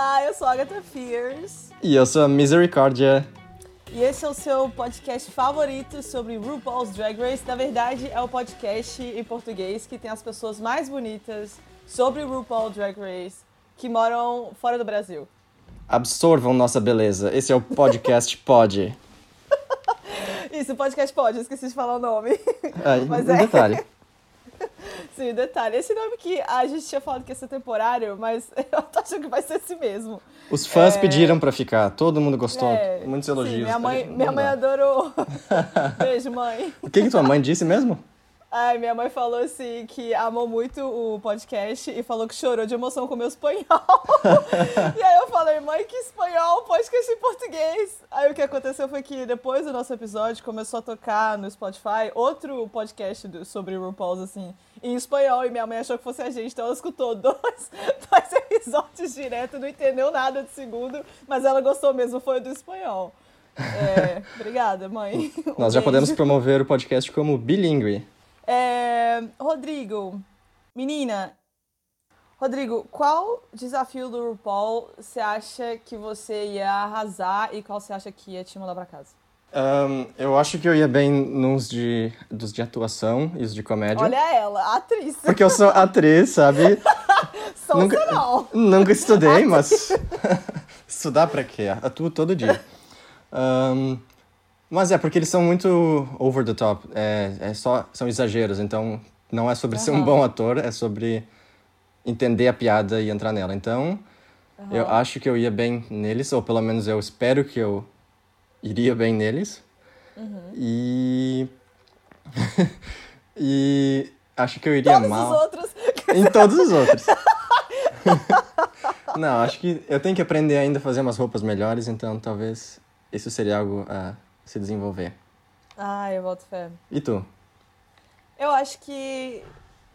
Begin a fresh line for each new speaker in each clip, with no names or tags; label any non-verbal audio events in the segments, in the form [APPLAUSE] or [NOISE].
Olá, eu sou a Agatha Fierce.
E eu sou a Misericórdia.
E esse é o seu podcast favorito sobre RuPaul's Drag Race. Na verdade, é o podcast em português que tem as pessoas mais bonitas sobre RuPaul Drag Race que moram fora do Brasil.
Absorvam nossa beleza. Esse é o podcast [LAUGHS] Pod.
Isso, podcast Pod, esqueci de falar o nome.
É, Mas um é... detalhe.
Sim, detalhe. Esse nome que a gente tinha falado que ia ser temporário, mas [LAUGHS] eu tô achando que vai ser esse mesmo.
Os fãs é... pediram pra ficar, todo mundo gostou, é... muitos elogios. Sim,
minha mãe, minha mãe adorou. [LAUGHS] Beijo, mãe.
O que, que tua mãe disse mesmo?
Ai, minha mãe falou assim que amou muito o podcast e falou que chorou de emoção com o meu espanhol. [LAUGHS] e aí eu falei, mãe, que espanhol, podcast em português. Aí o que aconteceu foi que depois do nosso episódio começou a tocar no Spotify outro podcast do, sobre RuPaul's, assim, em espanhol. E minha mãe achou que fosse a gente, então ela escutou dois, [LAUGHS] dois episódios direto, não entendeu nada de segundo, mas ela gostou mesmo, foi do espanhol. É, [LAUGHS] obrigada, mãe.
Um Nós beijo. já podemos promover o podcast como bilíngue.
É, Rodrigo, menina, Rodrigo, qual desafio do RuPaul você acha que você ia arrasar e qual você acha que ia te mandar pra casa?
Um, eu acho que eu ia bem nos de, dos de atuação e os de comédia.
Olha ela, atriz.
Porque eu sou atriz, sabe? [LAUGHS]
Sou nunca, não.
Nunca estudei, mas... [LAUGHS] Estudar pra quê? Atuo todo dia. Um, mas é, porque eles são muito over the top. É, é só, são exageros, então não é sobre uhum. ser um bom ator, é sobre entender a piada e entrar nela. Então, uhum. eu acho que eu ia bem neles, ou pelo menos eu espero que eu iria bem neles.
Uhum.
E. [LAUGHS] e acho que eu iria
todos
mal.
Os outros.
Em todos os outros. [LAUGHS] Não, acho que eu tenho que aprender ainda a fazer umas roupas melhores, então talvez isso seria algo a se desenvolver.
Ah, eu volto fé.
E tu?
Eu acho que.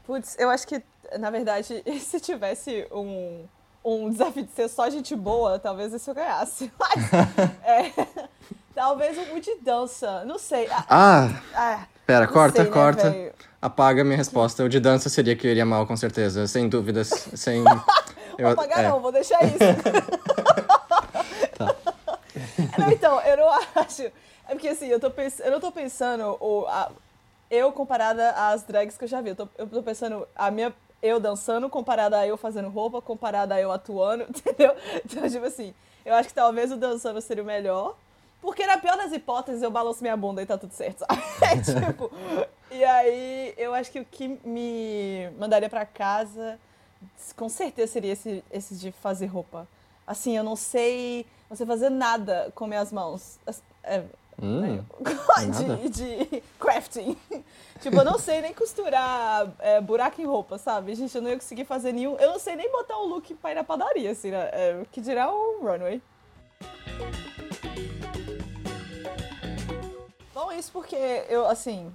Putz, eu acho que, na verdade, [LAUGHS] se tivesse um, um desafio de ser só gente boa, talvez isso eu ganhasse. [LAUGHS] Mas, [LAUGHS] é, talvez um de dança, não sei.
Ah! ah, ah pera, corta, sei, né, corta. Né, Apaga a minha resposta. O de dança seria que eu iria mal, com certeza. Sem dúvidas. Sem. [LAUGHS]
eu, vou apagar, é. não, vou deixar isso. tá. Não, então, eu não acho. É porque assim, eu, tô pens... eu não tô pensando o, a... eu comparada às drags que eu já vi. Eu tô, eu tô pensando a minha eu dançando comparada a eu fazendo roupa, comparada a eu atuando, [LAUGHS] entendeu? Então, tipo assim, eu acho que talvez o dançando seria o melhor. Porque na pior das hipóteses eu balanço minha bunda e tá tudo certo? [LAUGHS] É, tipo, e aí eu acho que o que me mandaria para casa com certeza seria esse, esse de fazer roupa. Assim, eu não sei, sei fazer nada com minhas mãos. É,
Hum, [LAUGHS]
de, de, crafting. [LAUGHS] tipo, eu não sei nem costurar é, buraco em roupa, sabe? Gente, eu não ia conseguir fazer nenhum. Eu não sei nem botar o look pra ir na padaria, assim, né? É, que dirá o runway. Bom, isso porque eu, assim,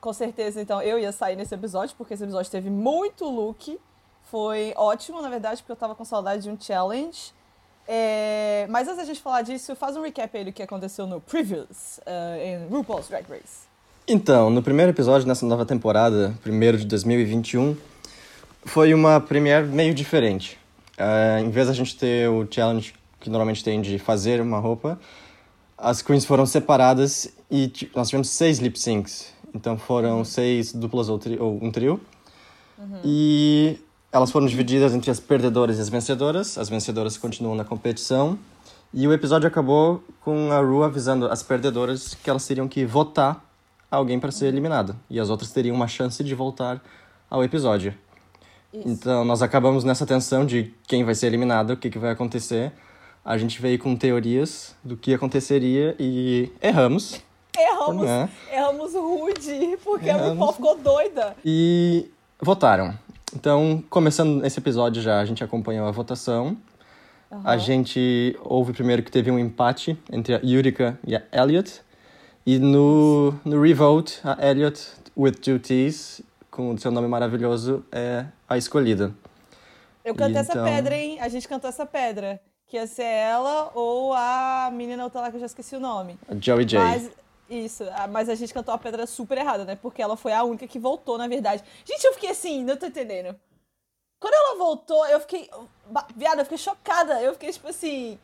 com certeza, então, eu ia sair nesse episódio, porque esse episódio teve muito look. Foi ótimo, na verdade, porque eu tava com saudade de um challenge. É, mas antes da gente falar disso, faz um recap aí do que aconteceu no Previous, uh, em RuPaul's Drag Race.
Então, no primeiro episódio dessa nova temporada, primeiro de 2021, foi uma premiere meio diferente. Uh, em vez da gente ter o challenge que normalmente tem de fazer uma roupa, as queens foram separadas e nós tivemos seis lip syncs. Então foram seis duplas ou, tri ou um trio. Uhum. E elas foram divididas entre as perdedoras e as vencedoras. As vencedoras continuam na competição. E o episódio acabou com a Ru avisando as perdedoras que elas teriam que votar alguém para ser eliminado. E as outras teriam uma chance de voltar ao episódio. Isso. Então nós acabamos nessa tensão de quem vai ser eliminado, o que, que vai acontecer. A gente veio com teorias do que aconteceria e erramos.
Erramos, é. erramos rude, porque erramos. a RuPaul ficou doida.
E votaram. Então, começando esse episódio já, a gente acompanhou a votação. Uhum. A gente ouve primeiro que teve um empate entre a Yurika e a Elliot. E no, no Revolt, a Elliot, with T's, com o seu nome maravilhoso, é a escolhida.
Eu cantei essa então... pedra, hein? A gente cantou essa pedra. Que ia ser ela ou a menina outra lá que eu já esqueci o nome.
Joey J.
Mas isso, mas a gente cantou a pedra super errada, né? Porque ela foi a única que voltou, na verdade. Gente, eu fiquei assim, não tô entendendo. Quando ela voltou, eu fiquei. Viada, eu fiquei chocada. Eu fiquei tipo assim.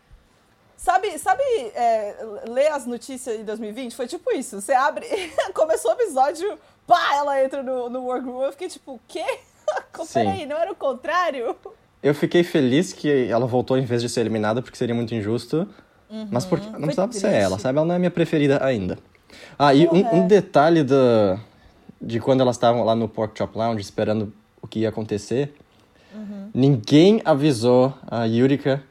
Sabe, sabe é, ler as notícias de 2020? Foi tipo isso. Você abre. [LAUGHS] Começou o episódio, pá, ela entra no, no workroom. Eu fiquei tipo, quê? [LAUGHS]
Sim.
Peraí, não era o contrário?
Eu fiquei feliz que ela voltou em vez de ser eliminada, porque seria muito injusto. Mas porque não precisava ser
triste.
ela, sabe? Ela não é minha preferida ainda. Ah, e um, um detalhe da, de quando elas estavam lá no Pork Chop Lounge esperando o que ia acontecer.
Uhum.
Ninguém avisou a Yurika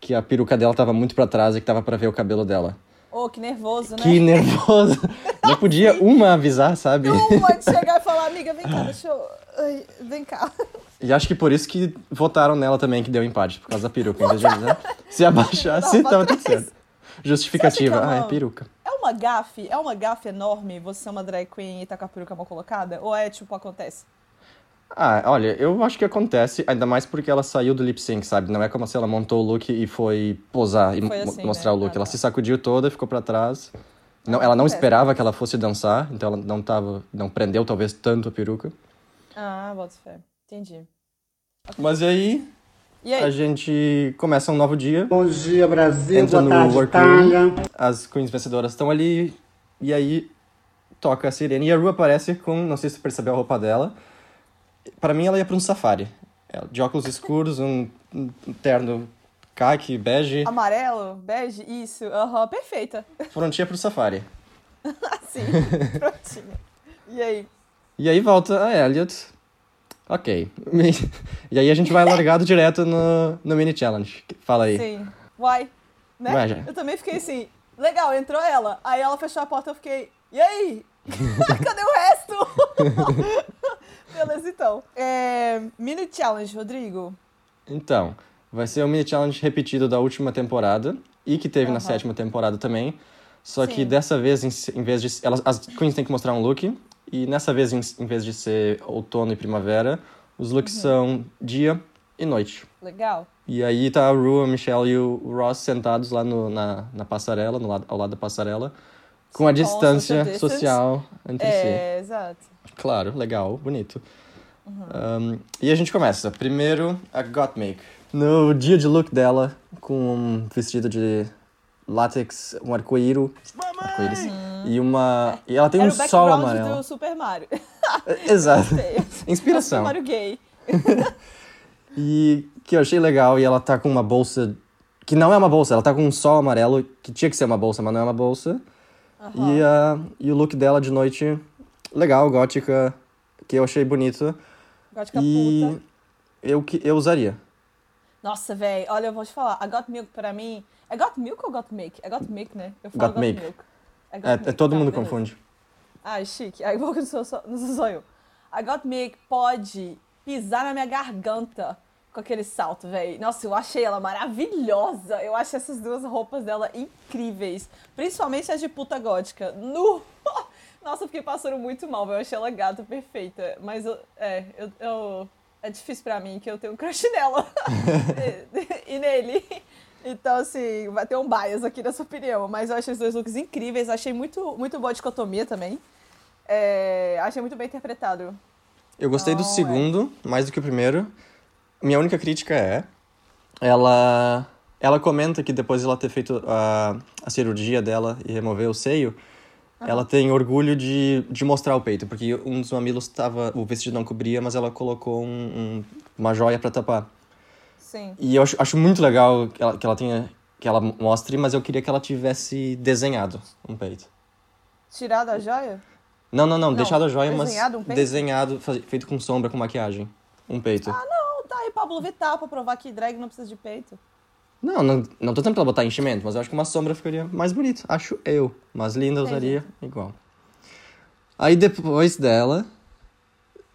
que a peruca dela tava muito pra trás e que tava pra ver o cabelo dela.
Oh, que nervoso, né?
Que nervoso! Não [LAUGHS] podia uma avisar, sabe?
Uma [LAUGHS] de chegar e falar, amiga, vem cá, deixa eu. Ai, vem cá. [LAUGHS]
E acho que por isso que votaram nela também, que deu empate, por causa da peruca. Em vez de avisar, se abaixasse,
Tava
tudo certo. Justificativa. Ah, é peruca.
É uma gafe? É uma gafe enorme você ser uma drag queen e tá com a peruca mal colocada? Ou é tipo, acontece?
Ah, olha, eu acho que acontece, ainda mais porque ela saiu do lip sync, sabe? Não é como se ela montou o look e foi posar e
Foi assim,
mostrar
né?
o look.
Ah,
ela
tá.
se sacudiu toda, ficou pra trás. Não, ela não
acontece.
esperava que ela fosse dançar, então ela não tava, não prendeu talvez tanto a peruca.
Ah, bota fé. Entendi.
Mas aí a
aí?
gente começa um novo dia.
Bom dia, Brasil.
Entra
Boa
no
tarde,
workroom. As queens vencedoras estão ali e aí toca a sirene e a Ru aparece com, não sei se você percebeu a roupa dela. Pra mim ela ia pra um safari. Ela- De óculos escuros, um, um terno khaki, bege,
Amarelo, bege, isso. Aham, perfeita. [LAUGHS]
prontinha pro safari.
Assim, prontinho. E aí?
E aí volta a Elliot. Ok. [LAUGHS] E aí a gente vai largado direto no, no mini challenge. Fala aí.
Sim. Uai. Né?
Vai, já.
Eu também fiquei assim, legal, entrou ela. Aí ela fechou a porta eu fiquei, e aí? [LAUGHS] Cadê o resto? [LAUGHS] Beleza, então. É, mini challenge, Rodrigo.
Então, vai ser o mini challenge repetido da última temporada e que teve na
Aham.
sétima temporada também. Só que
Sim.
dessa vez, em, em vez de. Elas, as queens têm que mostrar um look. E nessa vez, em, vez de ser outono e primavera, os looks
Uhum.
são dia e noite.
Legal.
E aí tá a Ru, a Michelle e o Ross sentados lá no, na, na passarela, no lado, ao lado da passarela, com a
Sim, com
distância
social
entre si.
É, exato.
Claro, legal, bonito. Um, e a gente começa. Primeiro, a Gottmik. No dia de look dela, com um vestido de látex, um arco-íro. arco-íris, E uma. E ela tem
Era
um sol amarelo.
do Super Mario. [LAUGHS]
Exato. [LAUGHS]
Super
Inspiração.
Mario gay. [LAUGHS]
E que eu achei legal, e ela tá com uma bolsa. Que não é uma bolsa, ela tá com um sol amarelo, que tinha que ser uma bolsa, mas não é uma bolsa. E, a e o look dela de noite, legal, gótica, que eu achei bonito.
Gótica
e
puta.
eu, que, eu usaria.
Nossa, velho, olha, eu vou te falar. A Got Milk pra mim. É Got Milk ou Got Milk? É Got Milk, né? Eu falo
Got Milk.
Got
É,
Milk,
é, todo
tá,
mundo
beleza.
confunde.
Ah, chique. Aí que não sou, só, não sou só eu. A Got Milk pode pisar na minha garganta com aquele salto, velho. Nossa, eu achei ela maravilhosa. Eu achei essas duas roupas dela incríveis. Principalmente as de puta gótica. Nu! [LAUGHS] Nossa, eu fiquei passando muito mal, velho. Eu achei ela gata, perfeita. Mas, eu, é, eu, eu- é difícil pra mim que eu tenho um crush nela. [LAUGHS] [LAUGHS] e, e nele. Então, assim, vai ter um bias aqui nessa opinião. Mas eu achei os dois looks incríveis. Achei muito, muito boa a dicotomia também. É, achei muito bem interpretado.
Eu gostei do
Não, é.
segundo, mais do que o primeiro. Minha única crítica é. Ela. Ela comenta que depois de ela ter feito a, a cirurgia dela e remover o seio, ela tem orgulho de, de mostrar o peito, porque um dos mamilos estava. O vestido não cobria, mas ela colocou um, um- uma joia pra tapar.
Sim.
E eu acho, acho muito legal que ela, que ela tenha. que ela mostre, mas eu queria que ela tivesse desenhado um peito.
Tirado a joia?
Não, não, não,
Não,
deixado a joia,
desenhado um
mas
peito?
desenhado, feito com sombra, com maquiagem. Um peito.
Ah, não, tá aí Pablo Vittar pra provar que drag não precisa de peito.
Não, não, não tô tentando botar enchimento, mas eu acho que uma sombra ficaria mais bonito. Acho eu. Mas linda
Entendi.
usaria igual. Aí depois dela,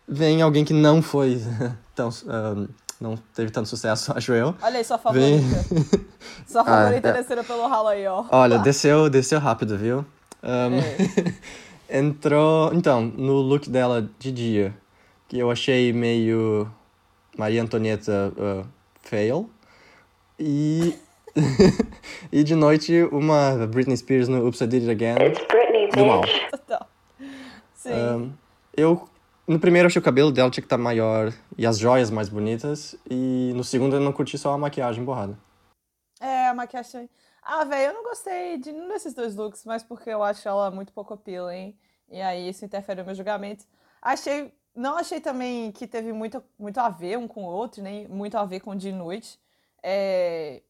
vem alguém que não foi [LAUGHS] tão. ah, não teve tanto sucesso, [LAUGHS] acho eu.
Olha aí, sua
Vem. [LAUGHS]
favorita. Sua favorita
é.
descendo pelo ralo aí, ó.
Olha, desceu, desceu rápido, viu? Um,
É. [LAUGHS]
entrou. Então, no look dela de dia, que eu achei meio. Maria Antonieta ah, fail. E. e de noite, uma Britney Spears no Oops, I Did It Again.
It's Britney,
Do mal.
Total. Sim.
Um, eu No primeiro eu achei o cabelo dela tinha que estar maior e as joias mais bonitas. E no segundo eu não curti só a maquiagem borrada.
É, a maquiagem. Ah, velho, eu não gostei de nenhum desses dois looks, mas porque eu acho ela muito pouco appealing. E aí isso interfere no meu julgamento. Achei. Não achei também que teve muito, muito a ver um com o outro, nem muito a ver com o de noite. É,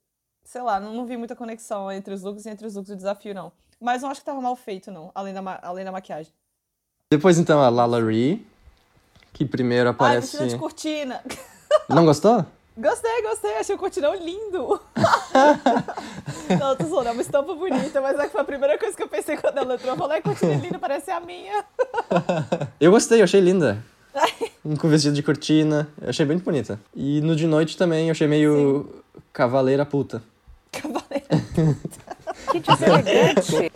sei lá, não, não, vi muita conexão entre os looks e entre os looks do desafio, não. Mas não acho que tava mal feito, não, além da, além da maquiagem.
Depois, então, a Lala Ree, que primeiro aparece...
Ah, de cortina. [LAUGHS]
Não gostou?
Gostei, gostei. Achei o cortinão lindo. [LAUGHS] não, tô falando, é uma estampa bonita, mas é que foi a primeira coisa que eu pensei quando ela entrou. Eu falei, a cortina é linda, parece a minha. [LAUGHS]
eu gostei, eu achei linda. Com vestido de cortina, eu achei bem bonita. E no de noite também, eu achei meio Sim. cavaleira puta.
Cavaleira puta.
que deselegante.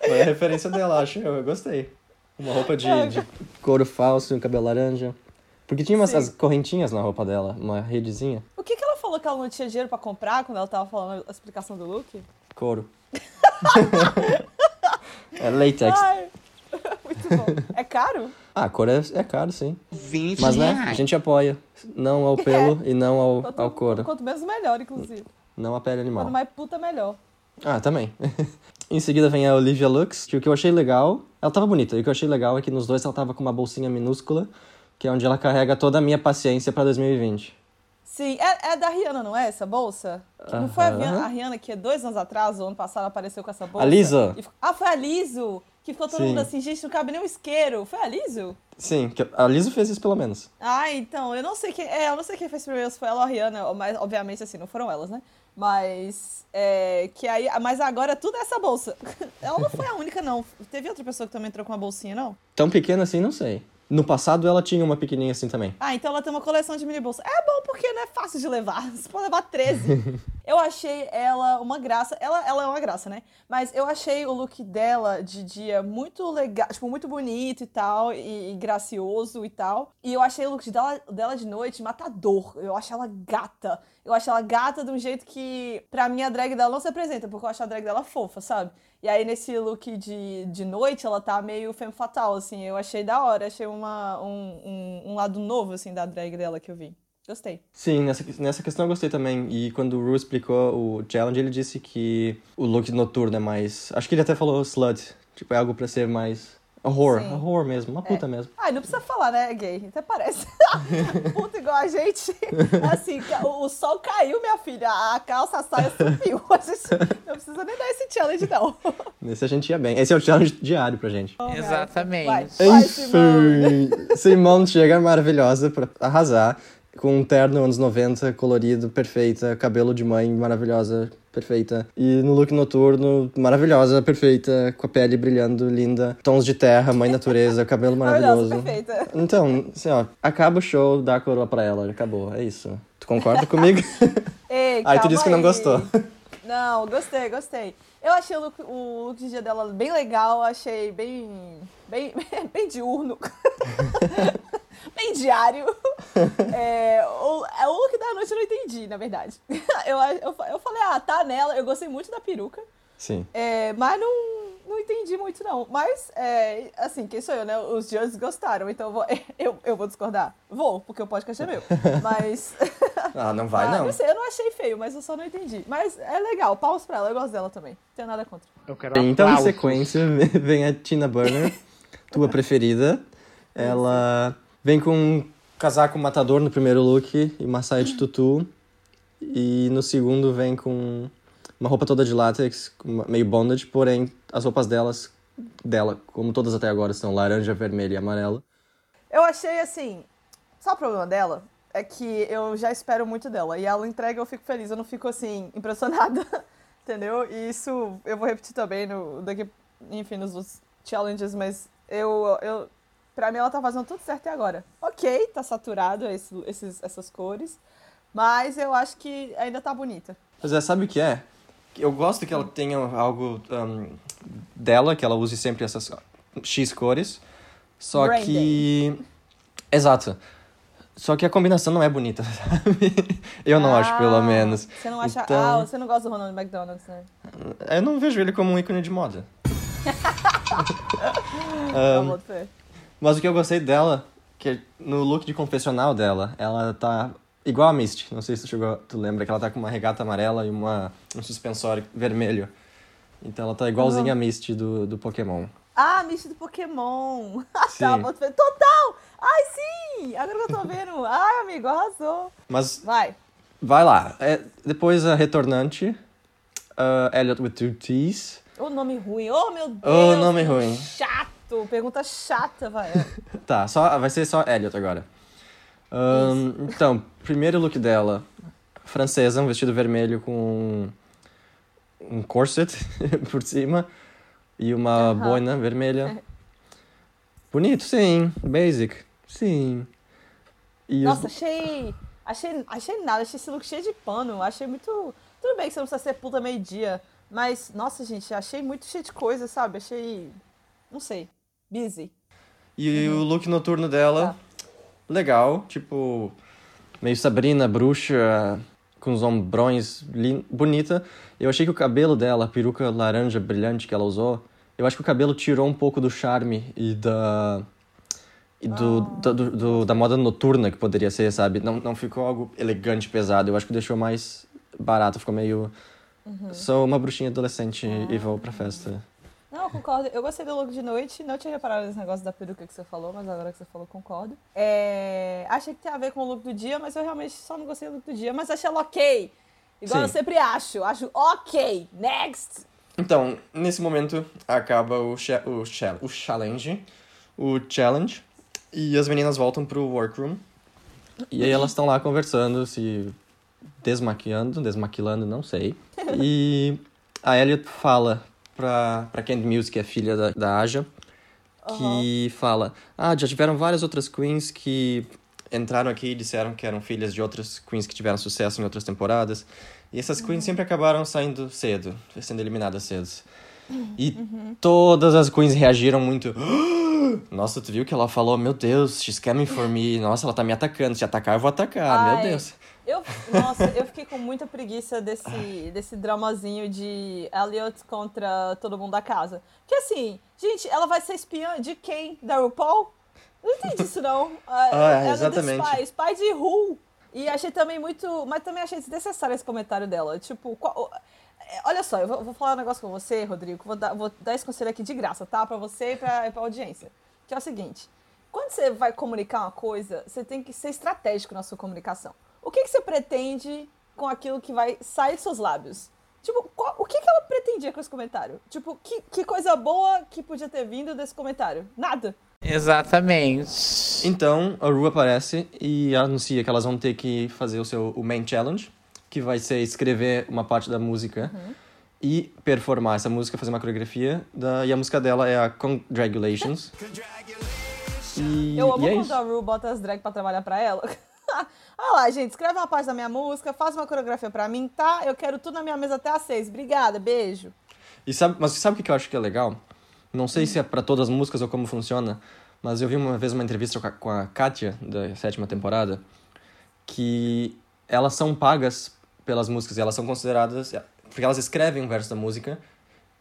Foi a referência dela, acho. Eu, eu gostei. Uma roupa de, de couro falso e um cabelo laranja. Porque tinha umas as correntinhas na roupa dela, uma redezinha.
O que, que ela falou que ela não tinha dinheiro pra comprar quando ela tava falando a explicação do look?
Couro. [LAUGHS] é latex.
Ai, [LAUGHS] muito bom. É caro?
Ah, couro é, é caro, sim.
20
Mas, né,
reais.
a gente apoia. Não ao pelo [LAUGHS] é. e não ao,
quanto,
ao couro.
Quanto menos, melhor, inclusive.
Não a pele animal.
Quanto mais puta, melhor.
Ah, também. em seguida vem a Olivia Lux, que o que eu achei legal... Ela tava bonita, e o que eu achei legal é que nos dois ela tava com uma bolsinha minúscula que é onde ela carrega toda a minha paciência para 2020.
Sim, é, é, da Rihanna, não é essa bolsa? Que não foi a Rihanna, a Rihanna, que dois anos atrás, ou ano passado, apareceu com essa bolsa?
A Liso.
E, ah, foi a Liso, que ficou todo Sim. mundo assim, gente, não cabe nem um isqueiro. Foi a Liso?
Sim, a Liso fez isso pelo menos.
Ah, então, eu não sei quem, é, eu não sei quem fez primeiro, se foi ela ou a Rihanna, mas obviamente assim, não foram elas, né? Mas é, que aí, mas agora tudo é essa bolsa. [LAUGHS] Ela não foi a única não. Teve outra pessoa que também entrou com uma bolsinha, não?
Tão pequena assim, não sei. No passado ela tinha uma pequenininha assim também.
Ah, então ela tem uma coleção de mini bolsas. É bom porque não é fácil de levar. [LAUGHS] Você pode levar 13. [LAUGHS] eu achei ela uma graça. Ela, ela é uma graça, né? Mas eu achei o look dela de dia muito legal, tipo, muito bonito e tal, e, e gracioso e tal. E eu achei o look dela, dela de noite matador. Eu achei ela gata. Eu acho ela gata de um jeito que, pra mim, a drag dela não se apresenta, porque eu acho a drag dela fofa, sabe? E aí, nesse look de, de noite, ela tá meio femme fatal, assim. Eu achei da hora, achei uma, um, um, um lado novo, assim, da drag dela que eu vi. Gostei.
Sim, nessa, nessa questão eu gostei também. E quando o Ru explicou o challenge, ele disse que o look noturno é mais. Acho que ele até falou slut. Tipo, é algo pra ser mais Horror, Sim. horror mesmo, uma puta é. mesmo.
Ai, não precisa falar, né, gay? Até parece. [LAUGHS] puta igual a gente. Assim, o, o, sol caiu, minha filha. A calça, a saia subiu. A gente não precisa nem dar esse challenge, não.
Nesse a gente ia bem. Esse é o challenge diário pra gente.
Oh, Exatamente.
Vai, vai,
Simone. Simone chega maravilhosa pra arrasar. Com um terno anos 90, colorido, perfeita. Cabelo de mãe, maravilhosa perfeita. E no look noturno, maravilhosa, perfeita, com a pele brilhando, linda. Tons de terra, mãe natureza, [LAUGHS] cabelo maravilhoso.
perfeita.
Então, assim, ó, acaba o show, dá a coroa pra ela, acabou, é isso. Tu concorda comigo? [LAUGHS]
Ei, [LAUGHS]
aí tu disse que não gostou.
Não, gostei, gostei. Eu achei o look, o look de dia dela bem legal, achei bem. bem, bem diurno. Bem diário. [LAUGHS] É, o, é, o look da noite eu não entendi, na verdade. [LAUGHS] Eu, eu, eu falei, ah, tá nela. Eu gostei muito da peruca.
Sim.
É, mas não, não entendi muito, não. Mas, é, assim, quem sou eu, né? Os judges gostaram, então eu vou, [LAUGHS] eu, eu vou discordar. Vou, porque o podcast é meu. Mas.
Ah, não vai, não.
não sei, eu não achei feio, mas eu só não entendi. Mas é legal, paus pra ela, eu gosto dela também. Não tenho nada contra.
Eu quero
então, em sequência, vem a Tina Burner, tua preferida. Ela vem com um casaco matador no primeiro look e uma saia de tutu. E no segundo vem com uma roupa toda de látex, meio bondage, porém as roupas delas, dela, como todas até agora, são laranja, vermelha e amarela.
Eu achei assim. Só o problema dela é que eu já espero muito dela. E ela entrega, eu fico feliz, eu não fico assim, impressionada. [LAUGHS] Entendeu? E isso eu vou repetir também no, daqui, enfim, nos challenges, mas eu, eu Pra mim, ela tá fazendo tudo certo até agora. Ok, tá saturado esse, esses, essas cores, mas eu acho que ainda tá bonita.
Mas é, sabe o que é? Eu gosto que ela tenha algo um, dela, que ela use sempre essas X cores, só
Branding.
que... Exato. Só que a combinação não é bonita, [LAUGHS] sabe? Eu não ah, acho, pelo menos.
Você não acha... Então... Ah, você não gosta do Ronald McDonald, né?
Eu não vejo ele como um ícone de moda. [LAUGHS]
um,
Mas o que eu gostei dela, que no look de confessional dela, ela tá igual a Misty. Não sei se tu, chegou, tu lembra que ela tá com uma regata amarela e uma, um suspensório vermelho. Então ela tá igualzinha a Misty do, do Pokémon.
Ah, Misty do Pokémon. [LAUGHS]
Sim.
tá, fé. Total! Ai, sim! Agora que eu tô vendo. [LAUGHS] Ai, amigo, arrasou.
Mas
Vai.
vai lá. É, depois a retornante, uh, Elliot with two T's.
Ô, nome ruim. Ô, meu Deus.
Ô, nome ruim.
Chato. Pergunta chata, vai. [LAUGHS]
Tá, só, vai ser só Elliot agora. Ahn, então, primeiro look dela, francesa, um vestido vermelho com um corset [LAUGHS] por cima e uma
Aham.
boina vermelha. Bonito, sim. Basic, sim. E os-
Nossa, achei. Achei, achei nada, achei esse look cheio de pano. Achei muito. Tudo bem que você não precisa ser puta meio-dia. Mas, nossa, gente, achei muito cheio de coisa, sabe? Achei. Não sei. Busy.
E o look noturno dela, legal, tipo, meio Sabrina, bruxa, com os ombrões, bonita. Eu achei que o cabelo dela, a peruca laranja brilhante que ela usou, eu acho que o cabelo tirou um pouco do charme e da. E do, da- do- do- da moda noturna que poderia ser, sabe? Não, não ficou algo elegante, pesado. Eu acho que deixou mais barato, ficou meio. Sou uma bruxinha adolescente e vou pra festa.
Não, eu concordo. Eu gostei do look de noite. Não tinha reparado nesse negócio da peruca que você falou, mas agora que você falou, concordo. É, Achei que tem a ver com o look do dia, mas eu realmente só não gostei do look do dia. Mas achei ela ok. Igual
Sim.
eu sempre acho. Acho ok. Next.
Então, nesse momento, acaba o, cha- o, cha- o challenge. O challenge. E as meninas voltam pro workroom. E aí elas estão lá conversando, se desmaquiando, desmaquilando, não sei. E a Elliot fala pra, pra Candy Mills, que é filha da, da Aja, que fala: Ah, já tiveram várias outras queens que entraram aqui e disseram que eram filhas de outras queens que tiveram sucesso em outras temporadas. E essas queens sempre acabaram saindo cedo, sendo eliminadas cedo. E todas as queens reagiram muito. [GASPS] Nossa, tu viu que ela falou? Meu Deus, she's coming for me. Nossa, ela tá me atacando. Se atacar, eu vou atacar. Meu
Ai,
Deus.
Eu, nossa, eu fiquei com muita preguiça desse, desse dramazinho de Elliot contra todo mundo da casa. Porque assim, gente, ela vai ser espiã de quem? Da RuPaul? Não entendi isso, não. Ah,
Ah,
ela é
exatamente.
Spy, Spy de Who. E achei também muito. Mas também achei desnecessário esse comentário dela. Tipo, qual- olha só, eu vou, vou falar um negócio com você, Rodrigo. Vou dar, vou dar esse conselho aqui de graça, tá? Pra você e pra, e pra audiência. Que é o seguinte: quando você vai comunicar uma coisa, você tem que ser estratégico na sua comunicação. O que, que você pretende com aquilo que vai sair dos seus lábios? Tipo, qual- o que, que ela pretendia com esse comentário? Tipo, que, que coisa boa que podia ter vindo desse comentário? Nada.
Exatamente.
Então, a Ru aparece e anuncia que elas vão ter que fazer o seu o main challenge, que vai ser escrever uma parte da música e performar essa música, fazer uma coreografia. Da, e a música dela é a Congratulations. [LAUGHS] E,
Eu amo
e é
quando
isso.
a Ru bota as drag pra trabalhar pra ela. [LAUGHS] Olha lá, gente, escreve uma parte da minha música, faz uma coreografia pra mim, tá? Eu quero tudo na minha mesa até às seis. Obrigada, beijo.
E sabe, mas sabe o que eu acho que é legal? Não sei se é pra todas as músicas ou como funciona, mas eu vi uma vez uma entrevista com a, com a Katia, da sétima temporada, que elas são pagas pelas músicas elas são consideradas. Porque elas escrevem um verso da música,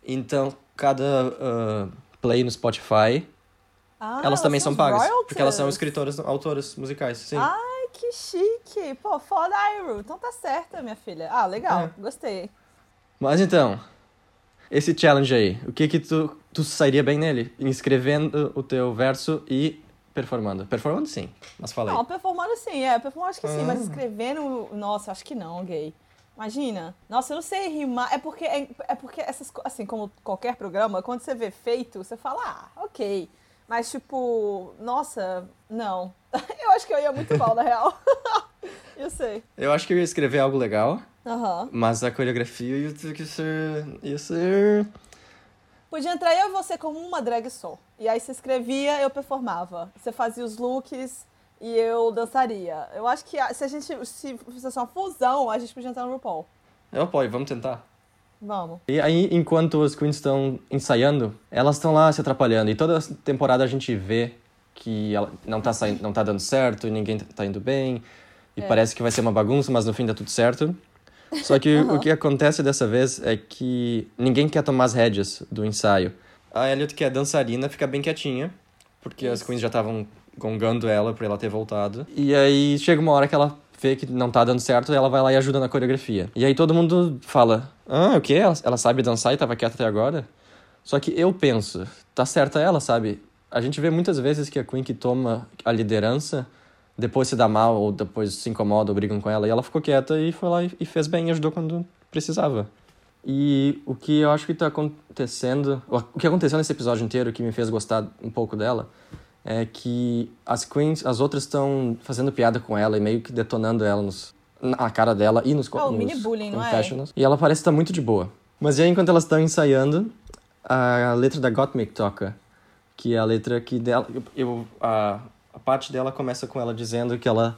então cada ah, play no Spotify,
Ah,
elas também são pagas. Porque elas são
royalties.
escritoras, autoras musicais, sim.
Ai, que chique. Pô, foda aí, Ru. Então tá certa, minha filha. Ah, legal.
É.
Gostei.
Mas então, esse challenge aí, o que que tu, tu sairia bem nele? Escrevendo o teu verso e performando. Performando sim, mas falei.
Não, performando sim, é. Performando acho que sim,
Ah.
mas escrevendo. Nossa, acho que não, gay. Imagina. Nossa, eu não sei rimar. É porque, é, é porque essas assim, como qualquer programa, quando você vê feito, você fala, ah, ok. Mas, tipo, nossa, não. [LAUGHS] Eu acho que eu ia muito mal, na real. [LAUGHS] eu sei.
Eu acho que eu ia escrever algo legal, mas a coreografia ia ter que ser... ia ser...
Podia entrar eu e você como uma drag só. E aí você escrevia, eu performava. Você fazia os looks e eu dançaria. Eu acho que a- se a gente se fizesse uma fusão, a gente podia entrar no RuPaul.
Eu apoio, vamos tentar.
Vamos.
E aí, enquanto as queens estão ensaiando, elas estão lá se atrapalhando. E toda temporada a gente vê que ela não tá, saindo, não tá dando certo, e ninguém tá indo bem. E parece que vai ser uma bagunça, mas no fim dá tudo certo. Só que o [LAUGHS] que acontece dessa vez é que ninguém quer tomar as rédeas do ensaio. A Elliot, que é dançarina, fica bem quietinha, porque as
Isso.
queens já estavam gongando ela pra ela ter voltado. E aí chega uma hora que ela vê que não tá dando certo e ela vai lá e ajuda na coreografia. E aí todo mundo fala: Ah, o quê? Ela, ela sabe dançar e tava quieta até agora? Só que eu penso, tá certa ela, sabe? A gente vê muitas vezes que a Queen que toma a liderança depois se dá mal ou depois se incomoda ou brigam com ela. E ela ficou quieta e foi lá e- e fez bem e ajudou quando precisava. E o que eu acho que tá acontecendo, o que aconteceu nesse episódio inteiro que me fez gostar um pouco dela, é que as queens, as outras estão fazendo piada com ela e meio que detonando ela nos, na cara dela e nos, co-
Ah, o
nos
mini bullying, não é?
E ela parece estar muito de boa. Mas aí, enquanto elas estão ensaiando, a letra da Gottmik toca, que é a letra que dela, eu, eu- a, a parte dela começa com ela dizendo que ela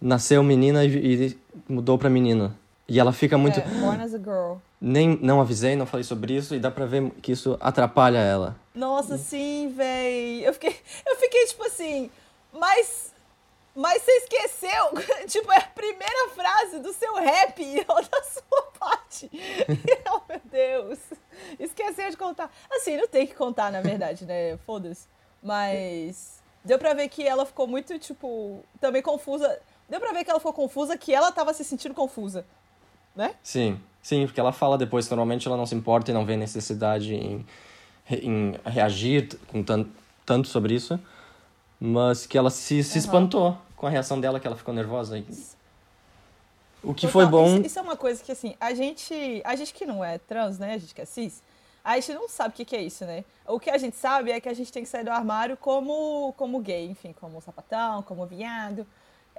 nasceu menina e, e mudou pra menino. E ela fica muito
É, Born as a Girl.
nem não avisei, não falei sobre isso e dá pra ver que isso atrapalha ela.
Nossa, sim, véi. Eu fiquei, eu fiquei tipo assim, mas. Mas você esqueceu? [LAUGHS] tipo, é a primeira frase do seu rap [LAUGHS] ou da sua parte. [LAUGHS] oh, meu Deus. Esqueceu de contar. Assim, não tem que contar, na verdade, né? Foda-se. Mas. Deu pra ver que ela ficou muito, tipo, também confusa. Deu pra ver que ela ficou confusa, que ela tava se sentindo confusa. Né?
Sim, sim, porque ela fala depois que normalmente ela não se importa e não vê necessidade em, em reagir com tanto, tanto sobre isso, mas que ela se, se
Aham.
espantou com a reação dela, que ela ficou nervosa. E- O que foi bom.
Isso, isso é uma coisa que, assim, a gente, a gente que não é trans, né? A gente que é cis, a gente não sabe o que, que é isso, né? O que a gente sabe é que a gente tem que sair do armário como, como gay, enfim, como sapatão, como viado.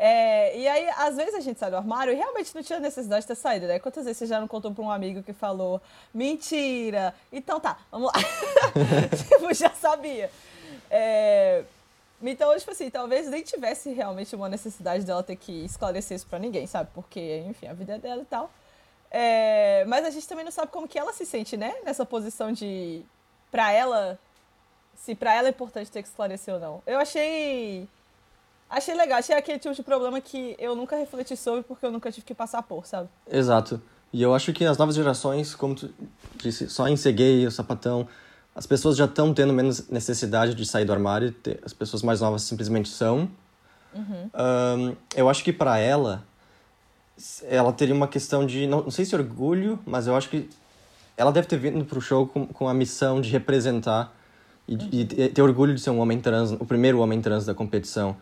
É, e aí, às vezes a gente sai do armário e realmente não tinha necessidade de ter saído, né? Quantas vezes você já não contou pra um amigo que falou, mentira? Então tá, vamos lá. [LAUGHS] tipo, já sabia. É, então, tipo assim, talvez nem tivesse realmente uma necessidade dela ter que esclarecer isso pra ninguém, sabe? Porque, enfim, a vida é dela e tal. É, mas a gente também não sabe como que ela se sente, né? Nessa posição de. Pra ela. Se pra ela é importante ter que esclarecer ou não. Eu achei. Achei legal. Achei aquele tipo de problema que eu nunca refleti sobre porque eu nunca tive que passar por, sabe?
Exato. E eu acho que as novas gerações, como tu disse, só em ser gay, o sapatão, as pessoas já estão tendo menos necessidade de sair do armário, as pessoas mais novas simplesmente são. Ahn, eu acho que pra ela, ela teria uma questão de, não, não sei se orgulho, mas eu acho que ela deve ter vindo pro show com, com a missão de representar e, de- e ter orgulho de ser um homem trans, o primeiro homem trans da competição.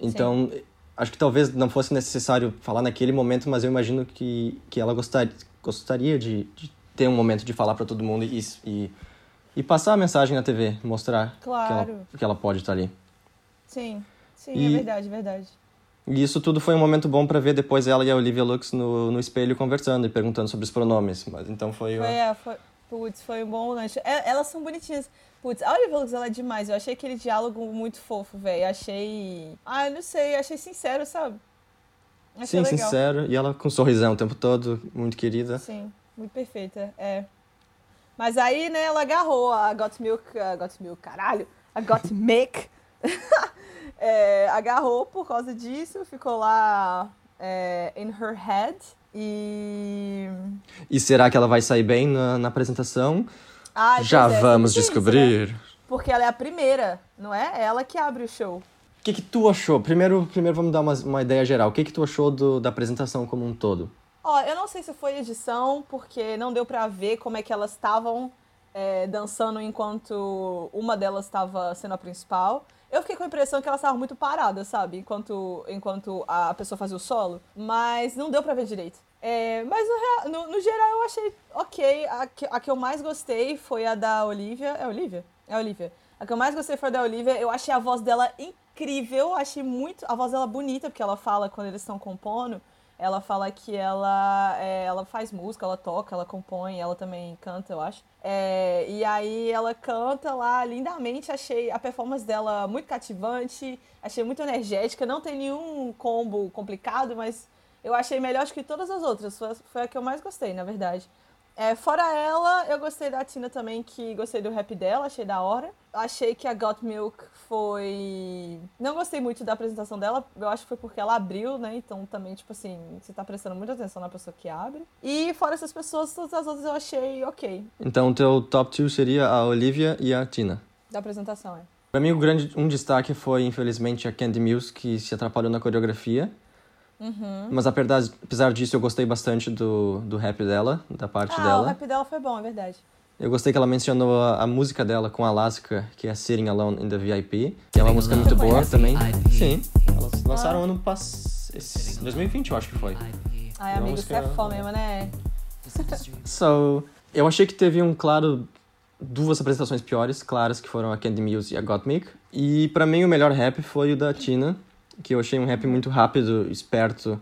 Então, acho que talvez não fosse necessário falar naquele momento, mas eu imagino que, que ela gostaria, gostaria de, de ter um momento de falar pra todo mundo e, e, e passar a mensagem na TV, mostrar que, ela,
Claro.
que ela pode estar ali.
Sim. Sim,
E-
é verdade, é verdade.
E isso tudo foi um momento bom pra ver depois ela e a Olivia Lux no, no espelho conversando e perguntando sobre os pronomes. Mas então foi.
Foi, é, foi, putz, foi um bom lanche. É, elas são bonitinhas. Putz, a Olivia Lux, ela é demais. Eu achei aquele diálogo muito fofo, velho. Achei... Ah, eu não sei, achei sincero, sabe? Achei
Sim,
legal.
sincero. E ela com um sorrisão o tempo todo, muito querida.
Sim, muito perfeita, é. Mas aí, né, ela agarrou a Got Milk, a Got Milk, caralho, a Got [LAUGHS] Milk. [LAUGHS] É, agarrou por causa disso, ficou lá é, in her head. E.
E será que ela vai sair bem na, na apresentação?
Ai,
Já
é,
vamos
né?
descobrir.
Porque ela é a primeira, não é? É ela que abre o show.
O que, que tu achou? Primeiro, primeiro vamos dar uma, uma ideia geral. O que, que tu achou do, da apresentação como um todo?
Ó, eu não sei se foi edição, porque não deu pra ver como é que elas estavam é, dançando enquanto uma delas estava sendo a principal. Eu fiquei com a impressão que elas estavam muito paradas, sabe? Enquanto, enquanto a pessoa fazia o solo. Mas não deu pra ver direito. É, mas no, no- no geral eu achei ok. A que, a que eu mais gostei foi a da Olivia. É Olivia? É Olivia. A que eu mais gostei foi a da Olivia. Eu achei a voz dela incrível. Achei muito. A voz dela bonita, porque ela fala quando eles estão compondo. Ela fala que ela, é, ela faz música, ela toca, ela compõe, ela também canta, eu acho. É, e aí ela canta lá lindamente, achei a performance dela muito cativante, achei muito energética, não tem nenhum combo complicado, mas eu achei melhor acho que todas as outras, foi, foi a que eu mais gostei, na verdade. É, fora ela, eu gostei da Tina também, que gostei do rap dela, achei da hora. Achei que a Got Milk foi. Não gostei muito da apresentação dela, eu acho que foi porque ela abriu, né? Então também, tipo assim, você tá prestando muita atenção na pessoa que abre. E fora essas pessoas, todas as outras eu achei ok
Então, o teu top 2 seria a Olivia e a Tina.
da apresentação, é.
Pra mim, grande, um destaque foi, infelizmente, a Candy Mills, que se atrapalhou na coreografia.
Uhum.
Mas apesar, apesar disso, eu gostei bastante do, do rap dela, da parte
Ah, o
dela.
rap dela foi bom, é verdade.
Eu gostei que ela mencionou a, a música dela com a Alaska, que é Sitting Alone in the VIP, que é uma música muito boa
conhece?
também. Sim, elas lançaram ano passado, 2020 eu acho que foi.
Ai,
Uma
amigo,
música-
você é fã mesmo, né? [LAUGHS]
So, eu achei que teve um claro duas apresentações piores, claras, que foram a Candy Mills e a Gottmik. E pra mim o melhor rap foi o da Tina, que eu achei um rap muito rápido, esperto,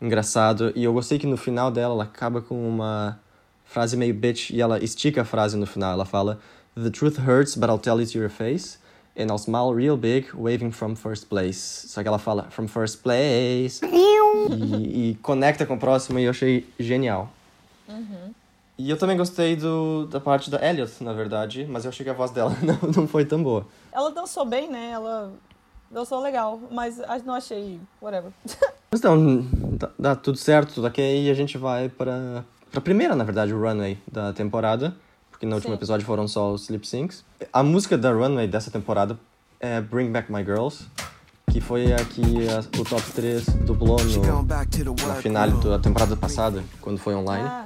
engraçado. E eu gostei que no final dela ela acaba com uma frase meio bitch e ela estica a frase no final. Ela fala: The truth hurts, but I'll tell it to your face. And I'll smile real big, waving from first place. Só que ela fala from first place. e, e conecta com o próximo e eu achei genial. E eu também gostei do, da parte da Elliot, na verdade, mas eu achei que a voz dela [LAUGHS] não, não foi tão boa.
Ela dançou bem, né? Ela dançou legal, mas a- não achei. Whatever. [LAUGHS]
Mas então, dá, dá tudo certo, tudo ok, e a gente vai pra, pra primeira, na verdade, o runway da temporada, porque no último
Sim.
episódio foram só os lip syncs. A música da runway dessa temporada é Bring Back My Girls, que foi a que a- o top 3 dublou no, na finale da temporada passada, quando foi online.
Ah,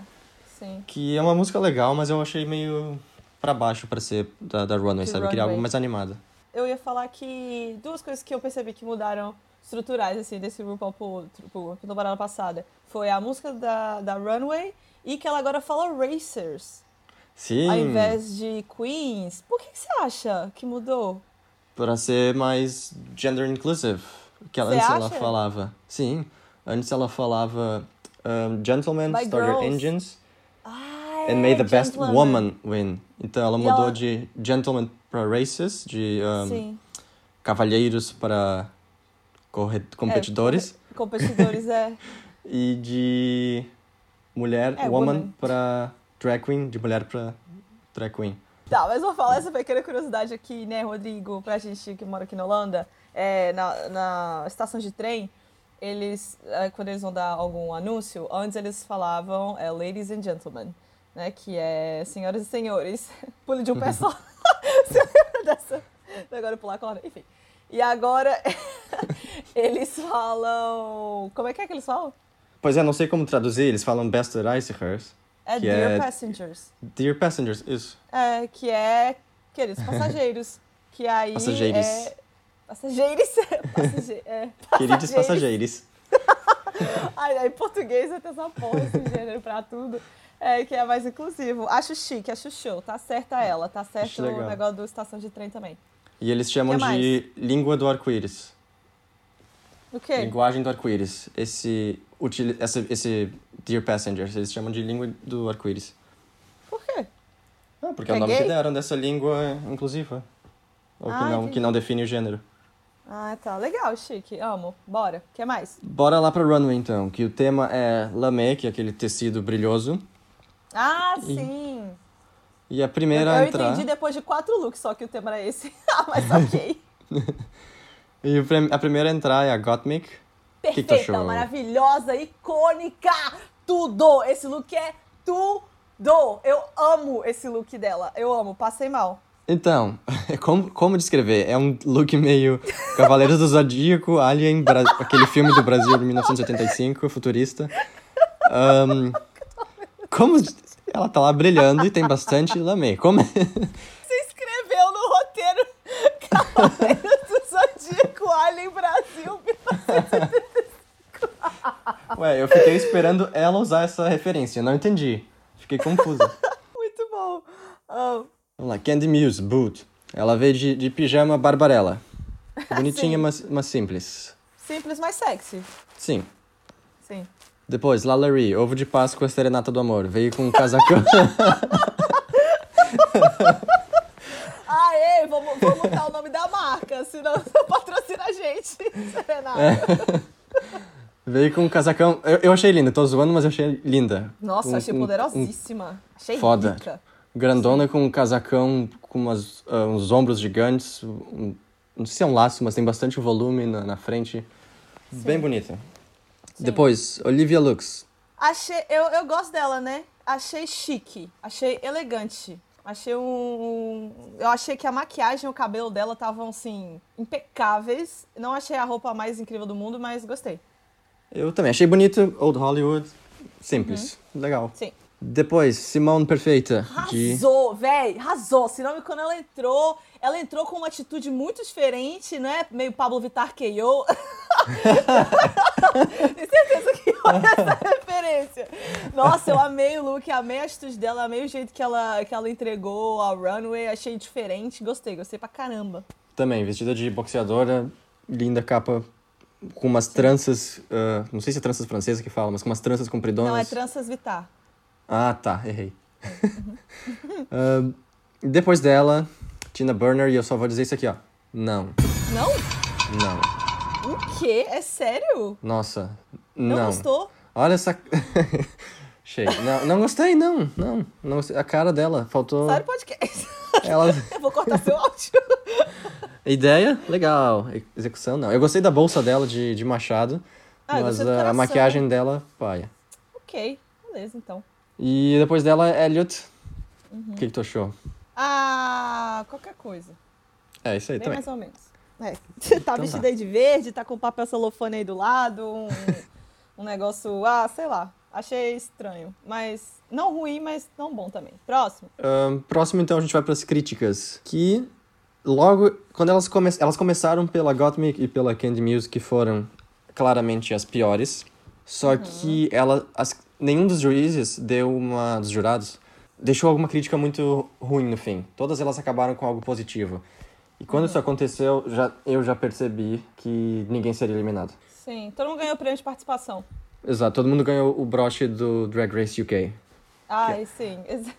sim.
Que é uma música legal, mas eu achei meio pra baixo pra ser da, da runway, sabe? Eu queria algo
runway.
mais animado.
Eu ia falar que duas coisas que eu percebi que mudaram estruturais, assim, desse RuPaul pro, pro, pro temporada passada. Foi a música da, da Runway e que ela agora fala Racers,
Sim.
ao invés de Queens. Por que, que você acha que mudou?
Pra ser mais gender inclusive. Que ela- antes ela
acha?
falava. Sim. Antes ela falava um, Gentlemen,
By
Starter
girls.
Engines,
Ah,
and May the Best
Gentleman.
Woman Win. Então ela
E
mudou
ela-
de Gentlemen para Races, de um, cavalheiros para corre- competidores,
É, competidores, é. [LAUGHS]
e de mulher,
É,
woman,
woman.
para drag queen, de mulher para drag queen.
Tá, mas vou falar essa pequena curiosidade aqui, né, Rodrigo, pra gente que mora aqui na Holanda, é, na, na estação de trem, eles, é, quando eles vão dar algum anúncio, antes eles falavam é, ladies and gentlemen, né, que é senhoras e senhores, [LAUGHS] pule de um pé só. Dessa? Agora pular a corda, enfim. E agora [LAUGHS] eles falam, como é que é que eles falam?
Pois é, não sei como traduzir, eles falam Best at Icehurst.
É dear
é-
passengers.
Dear Passengers, isso.
É, que é queridos passageiros. Que aí
Passageiros.
é... Passageiros. [LAUGHS] Passage... É,
Queridos passageiros. [LAUGHS]
Ai, aí, em português vai ter essa porra, esse gênero pra tudo. É, que é mais inclusivo. Acho chique, acho show. Tá certa ela, tá certo o negócio do estação de trem também.
E eles chamam
Que
de língua do arco-íris.
O quê?
Linguagem do arco-íris. Esse, essa, esse Dear Passengers, eles chamam de língua do arco-íris.
Por quê?
Ah, porque é o
É
nome
gay?
que deram dessa língua inclusiva. Ou que,
Ah,
não,
entendi.
que não define o gênero.
Ah, tá. Legal, chique. Amo. Bora. O que mais?
Bora lá pra runway então, que o tema é lamé, que é aquele tecido brilhoso.
Ah, sim.
E a
Eu,
primeira
eu
a entrar.
entendi depois de quatro looks só que o tema era esse. [LAUGHS] ah, mas ok. [LAUGHS]
E a primeira a entrar é a Gottmik. que que
Perfeita,
achou?
maravilhosa, icônica, tudo. Esse look é tudo. Eu amo esse look dela. Eu amo, passei mal.
Então, [LAUGHS] como, como descrever? É um look meio Cavaleiros do Zodíaco, Alien, Bra- aquele filme do Brasil de 1985, futurista. Ahn, como ela tá lá brilhando e tem bastante lamé. Como?
Você escreveu no roteiro Cavaleiros do Zodíaco Alien Brasil.
Ué, eu fiquei esperando ela usar essa referência, não entendi. Fiquei confusa.
Muito bom. Oh,
Vamos lá, Candy Muse, Boot. Ela veio de, de pijama Barbarella. Bonitinha, mas, mas simples.
simples, mas sexy.
Sim.
Sim.
Depois, Lalaurie, ovo de Páscoa, serenata do amor. Veio com um casacão. [LAUGHS]
Aê, vamos, vamos botar o nome da marca, senão [LAUGHS] patrocina a gente. Serenata.
Veio com um casacão. Eu, eu achei linda, tô zoando, mas eu achei linda.
Nossa,
Um-
achei
um-
poderosíssima. Achei
Foda.
rica.
um grandona com um casacão com umas, ah, uns ombros gigantes. um- não sei se é um laço, mas tem bastante volume na, na frente. Bem bonita. Depois, Olivia Lux.
Achei, eu, eu gosto dela, né? Achei chique, achei elegante. Achei um. Eu achei que a maquiagem e o cabelo dela estavam, assim, impecáveis. Não achei a roupa mais incrível do mundo, mas gostei.
Eu também achei bonito, Old Hollywood, simples, legal.
Sim.
Depois, Simone Perfeita, de...
Arrasou, véi, arrasou. Senão, quando ela entrou, ela entrou com uma atitude muito diferente, não é? Meio Pablo Vittar KO. [LAUGHS] Tenho certeza que olha essa [LAUGHS] referência. Nossa, eu amei o look, amei a atitude dela, amei o jeito que ela, que ela entregou a runway, achei diferente, gostei, gostei pra caramba.
Também, vestida de boxeadora, linda capa com umas tranças, ah, não sei se é tranças francesas que fala, mas com umas tranças compridonas.
Não, é Tranças Vittar.
Ah, tá, errei. [LAUGHS] Ah, depois dela, Tina Burner, e eu só vou dizer isso aqui, ó. Não,
Não?
não.
O quê? É sério?
Nossa,
Não,
não.
gostou?
Olha essa... [LAUGHS] Cheio. Não, não gostei, não, não. não gostei. A cara dela, faltou...
Do podcast. [LAUGHS]
Ela...
Eu vou cortar seu áudio.
Ideia, legal. Execução, não. Eu gostei da bolsa dela de, de machado,
Ah,
mas a, maquiagem dela, paia.
ok, beleza, então.
E depois dela, Elliot. O
Uhum.
que, que tu achou?
Ah, qualquer coisa.
É, isso aí
Bem
também.
mais ou menos. É. [LAUGHS] tá
Então
vestida
tá.
aí de verde, tá com papel celofane aí do lado, um, [LAUGHS] um negócio, ah, sei lá. Achei estranho. Mas não ruim, mas não bom também. Próximo.
Ahn, próximo, então, a gente vai para as críticas. Que logo, quando elas, come elas começaram pela Gottmik e pela Candy Muse, que foram claramente as piores. Só
Uhum.
que ela, as- nenhum dos juízes deu uma. dos jurados deixou alguma crítica muito ruim no fim. Todas elas acabaram com algo positivo. E quando
Uhum.
isso aconteceu, já, eu já percebi que ninguém seria eliminado.
Sim, todo mundo ganhou prêmio de participação.
Exato, todo mundo ganhou o broche do Drag Race UK.
Ai, sim. [LAUGHS] ex-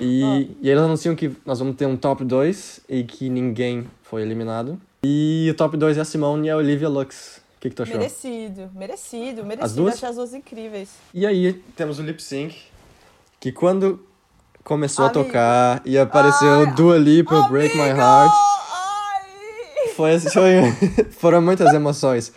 E, e eles anunciam que nós vamos ter um top 2 e que ninguém foi eliminado. E o top 2 é a Simone e a Olivia Lux. Que, que tu achou?
Merecido, merecido, merecido.
duas?
Achei as duas incríveis.
E aí temos o lip sync, que quando começou
Amigo.
a tocar e apareceu
Ai,
Dua Lipa, Break My
Amigo!
Heart,
Ai!
foi, foi, [LAUGHS] foram muitas emoções.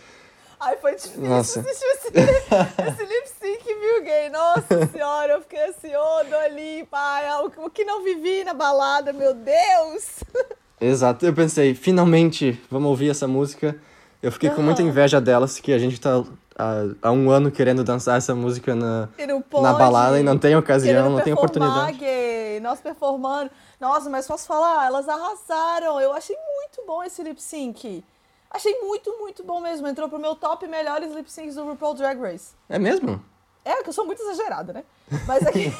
Ai, foi difícil
Nossa.
assistir esse, esse lip sync, viu, gay? Nossa senhora, eu fiquei assim, ô, Doli, pai, o, o que não vivi na balada, meu Deus! [LAUGHS]
Exato, eu pensei, finalmente vamos ouvir essa música. Eu fiquei com muita inveja delas, que a gente tá há, há um ano querendo dançar essa música na,
pode.
na balada e não tem ocasião, não tem oportunidade.
gay. Nós performando. Nossa, mas posso falar, elas arrasaram. Eu achei muito bom esse lip sync. Achei muito, muito bom mesmo. Entrou pro meu top melhores lip syncs do RuPaul Drag Race.
É mesmo?
É, que eu sou muito exagerada, né? [LAUGHS] Mas aqui.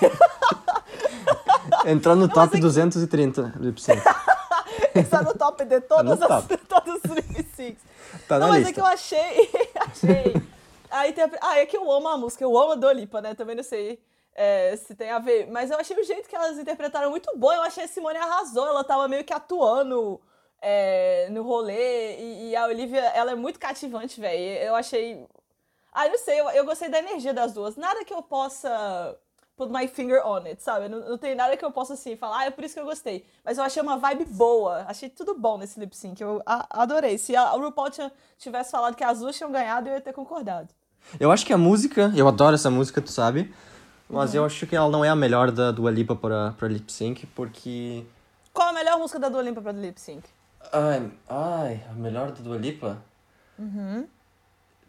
[LAUGHS]
Entrou no top
é que-
230 lip sync. [LAUGHS]
está no top de todas
no
as
top.
todos os lip syncs.
Tá na
Não, mas
lista.
é que eu achei. [LAUGHS] achei. A interpre... Ah, é que eu amo a música, eu amo a Dua Lipa, né? Também não sei é, se tem a ver. Mas eu achei o jeito que elas interpretaram muito bom. Eu achei a Simone arrasou, ela tava meio que atuando é, no rolê. E, e a Olivia, ela é muito cativante, velho. Eu achei. Ah, não sei, eu, eu gostei da energia das duas. Nada que eu possa put my finger on it, sabe? Não, não tem nada que eu possa assim falar, ah, é por isso que eu gostei. Mas eu achei uma vibe boa, achei tudo bom nesse lip sync, eu a- adorei. Se a, a RuPaul tinha- tivesse falado que as duas tinham ganhado, eu ia ter concordado.
Eu acho que a música, eu adoro essa música, tu sabe? Mas
Uhum.
eu acho que ela não é a melhor da Dua Lipa pra, pra lip sync, porque.
Qual a melhor música da Dua Lipa pra lip sync?
Ai, ai, a melhor da Dua Lipa?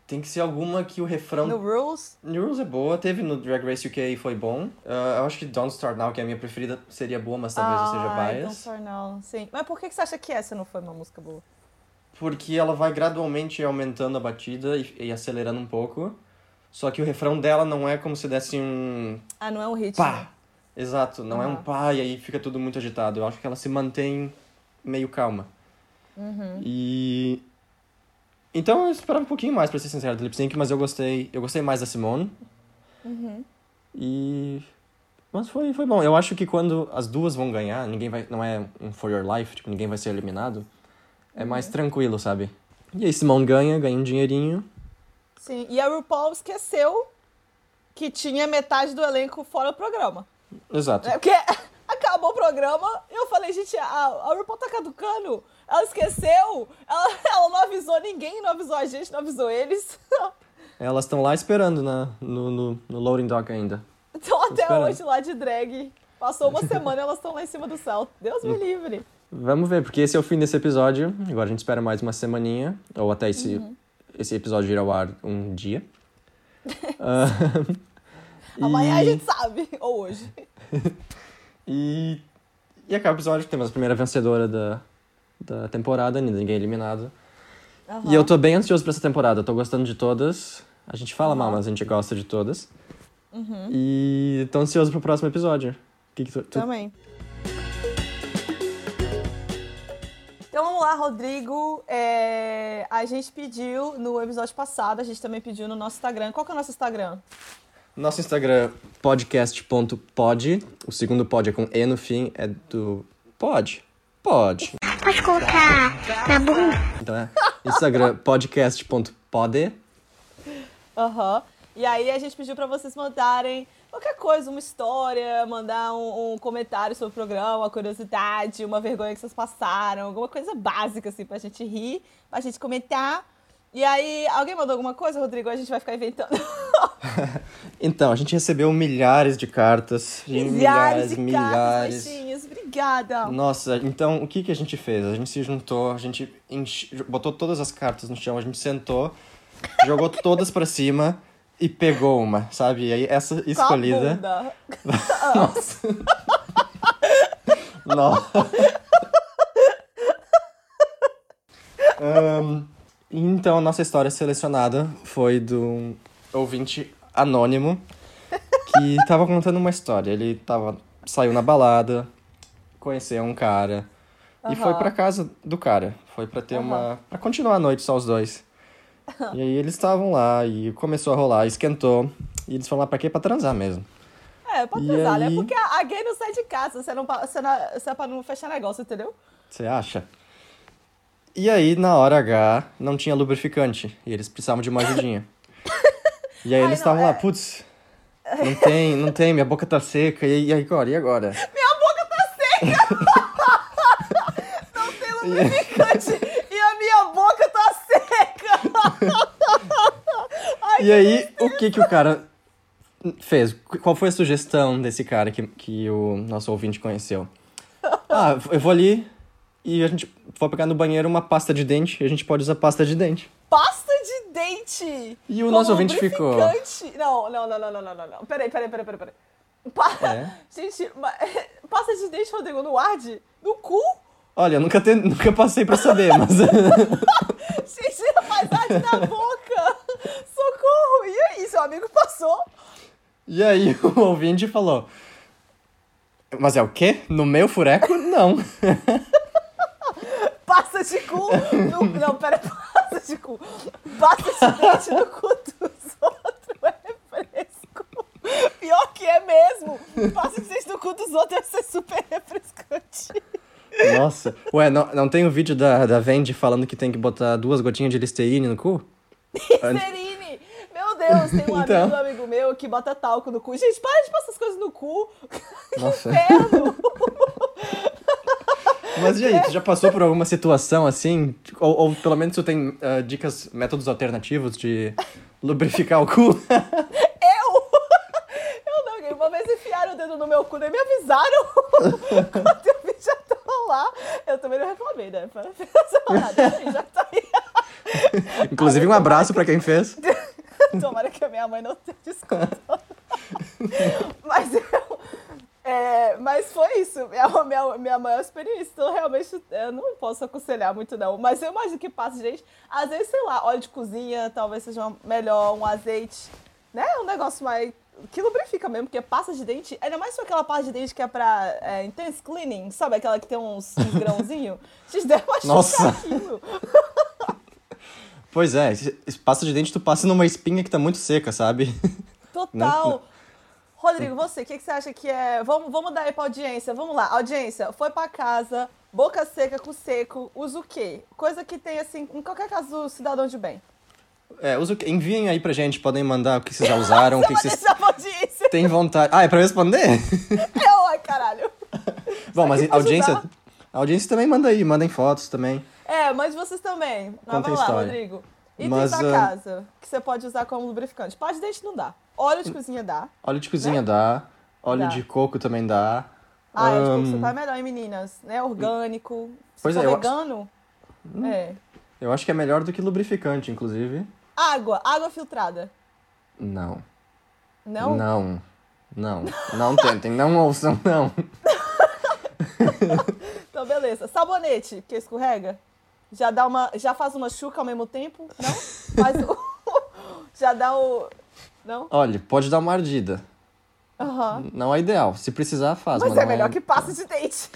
Tem que ser alguma que o refrão.
No Rules?
New Rules é boa, teve no Drag Race UK e foi bom. Ah, eu acho que Don't Start Now, que é a minha preferida, seria boa, mas talvez eu seja bias.
Don't Start Now, sim. Mas por que você acha que essa não foi uma música boa?
Porque ela vai gradualmente aumentando a batida e, e acelerando um pouco. Só que o refrão dela não é como se desse um
Ah, não é um hit.
pá. Exato, não é um pá e aí fica tudo muito agitado. Eu acho que ela se mantém meio calma.
Uhum.
E. Então eu esperava um pouquinho mais, pra ser sincero, do lip sync, mas eu gostei. Eu gostei mais da Simone.
Uhum.
E. Mas foi, foi bom. Eu acho que quando as duas vão ganhar, ninguém vai. Não é um for your life, tipo, ninguém vai ser eliminado. É mais
Uhum.
tranquilo, sabe? E aí Simone ganha, ganha um dinheirinho.
Sim, e a RuPaul esqueceu que tinha metade do elenco fora do programa.
Exato.
É porque acabou o programa e eu falei, gente, a, a RuPaul tá caducando. Ela esqueceu. Ela, [LAUGHS] ela não avisou ninguém, não avisou a gente, não avisou eles. [LAUGHS]
Elas estão lá esperando na, no, no, no loading dock ainda.
Então até
esperando.
hoje lá de drag. Passou uma [LAUGHS] semana e elas estão lá em cima do céu. Deus me livre.
Vamos ver, porque esse é o fim desse episódio. Agora a gente espera mais uma semaninha, ou até esse,
Uhum.
esse episódio ir ao ar um dia. Ah,
Amanhã a
e-
gente sabe. Ou hoje.
E, e acaba o episódio, temos a primeira vencedora da, da temporada, ninguém eliminado. E eu tô bem ansioso pra essa temporada, tô gostando de todas. A gente fala mal, mas a gente gosta de todas.
Uhum.
E tô ansioso pro próximo episódio. Que que tu, tu-
Também. Então vamos lá, Rodrigo. É, a gente pediu no episódio passado, a gente também pediu no nosso Instagram. Qual que é o nosso Instagram?
Nosso Instagram, podcast.pod. O segundo pod é com E no fim, é do... Pod. Pod.
Pode colocar na bunda.
Então é Instagram, [LAUGHS] podcast.pod.
Aham. E aí a gente pediu pra vocês mandarem qualquer coisa, uma história, mandar um, um comentário sobre o programa, uma curiosidade, uma vergonha que vocês passaram, alguma coisa básica, assim, pra gente rir, pra gente comentar. E aí, alguém mandou alguma coisa, Rodrigo? A gente vai ficar inventando. [LAUGHS]
Então, a gente recebeu milhares de cartas.
milhares de
milhares.
cartas. Obrigada.
Nossa, então o que, que a gente fez? A gente se juntou, a gente enche- botou todas as cartas no chão, a gente sentou, jogou [LAUGHS] todas pra cima e pegou uma, sabe? E aí essa escolhida.
bunda. [LAUGHS]
Nossa. Nossa. Ahn, então, a nossa história selecionada foi do um ouvinte anônimo que [LAUGHS] tava contando uma história. Ele tava, saiu na balada, conheceu um cara e foi pra casa do cara. Foi pra ter
Aham.
uma. pra continuar a noite só os dois. E aí eles estavam lá e começou a rolar, esquentou. E eles foram lá pra quê? Pra transar mesmo.
É, pra
E
transar, né?
aí?
Porque a a gay não sai de casa, você não, você não, você é pra não fechar negócio, entendeu?
Você acha? E aí, na hora H, não tinha lubrificante. E eles precisavam de uma ajudinha. [LAUGHS] E aí
Ai,
eles estavam lá,
é-
putz, não tem, não tem, minha boca tá seca. E, e agora? E agora?
Minha boca tá seca! [LAUGHS] não tem lubrificante [LAUGHS] e a minha boca tá seca! Ai,
E aí, o que que o cara fez? Qual foi a sugestão desse cara que, que o nosso ouvinte conheceu? Ah, eu vou ali e a gente for pegar no banheiro uma pasta de dente e a gente pode usar pasta de dente.
Pasta de dente!
E o
como
nosso ouvinte ficou.
Não, não, não, não, não, não, não, não. Peraí, peraí, peraí, peraí. Pa-
É? [LAUGHS]
Gente, ma- [LAUGHS] pasta de dente, Rodrigo, no arde? No cu?
Olha, eu nunca, te- [LAUGHS] nunca passei pra saber, mas...
Gente, faz arde na boca! Socorro! E aí, seu amigo passou?
E aí o ouvinte falou: Mas é o quê? No meu fureco? Não.
Pasta de cu no... Não, pera, pasta de cu. Pasta de dente no cu dos outros é fresco. Pior que é mesmo. Pasta de dente no cu dos outros deve ser super refrescante.
Nossa. Ué, não, não tem o vídeo da, da Vendi falando que tem que botar duas gotinhas de Listerine no cu?
Listerine! Meu Deus, tem um
Então.
amigo, um amigo meu que bota talco no cu. Gente, para de passar as coisas no cu.
Nossa.
Inferno!
Mas e aí, tu já passou por alguma situação assim? Ou, ou pelo menos tu tem ah, dicas, métodos alternativos de lubrificar o cu? [LAUGHS]
Eu? Eu não. Uma vez enfiaram o dedo no meu cu, nem me avisaram. [LAUGHS] Quando eu vi, já tava lá. Eu também não reclamei, né? [LAUGHS] Já tá aí.
Inclusive, um abraço pra quem fez.
Tomara que a minha mãe não tenha desconto. mas eu. É, mas foi isso, minha, minha, minha maior experiência. Então, realmente, eu não posso aconselhar muito, não. Mas eu imagino que passa, gente. Às vezes, sei lá, óleo de cozinha talvez seja melhor, um azeite, né? Um negócio mais. Que lubrifica mesmo, porque pasta de dente. Ainda mais for aquela pasta de dente que é pra é, intense cleaning, sabe? Aquela que tem uns, uns grãozinhos. [LAUGHS] Gente, deve machucar aquilo. [LAUGHS]
Pois é, pasta de dente tu passa numa espinha que tá muito seca, sabe?
Total. [LAUGHS] Rodrigo, você, o que, que você acha que é. Vamos, vamos dar aí pra audiência. Vamos lá, audiência, foi pra casa, boca seca com seco, usa o quê? Coisa que tem, assim, em qualquer caso cidadão de bem.
É, usa o que- enviem aí pra gente, podem mandar o que vocês já usaram, o [LAUGHS] que
Vou
vocês
audiência.
têm vontade. Ah, é pra eu responder? [LAUGHS]
Eu, ai, caralho. [LAUGHS]
Bom, mas audiência,
ajudar.
a audiência também manda aí, mandem fotos também.
É, mas vocês também. Mas
Conta
vamos lá. Rodrigo. Itens
Mas,
da
ah,
casa que você pode usar como lubrificante. Pasta de dente não dá. Óleo de cozinha dá.
Óleo de cozinha dá. Óleo
Dá.
de coco também dá.
Ah, é,
Ahn,
tipo, super melhor, hein, meninas? Né? Orgânico. Se
Pois
for
é, eu acho-
vegano, é.
eu acho que é melhor do que lubrificante, inclusive.
Água, água filtrada.
Não.
Não?
Não. Não. Não tentem, não ouçam, não. [LAUGHS]
Então, beleza. Sabonete, que escorrega? Já dá uma. Já faz uma chuca ao mesmo tempo? Não? Faz o. [LAUGHS] já dá o. Não?
Olha, pode dar uma ardida.
Aham.
Não é ideal. Se precisar, faz.
Mas
Mas
é
não
melhor que pasta de dente.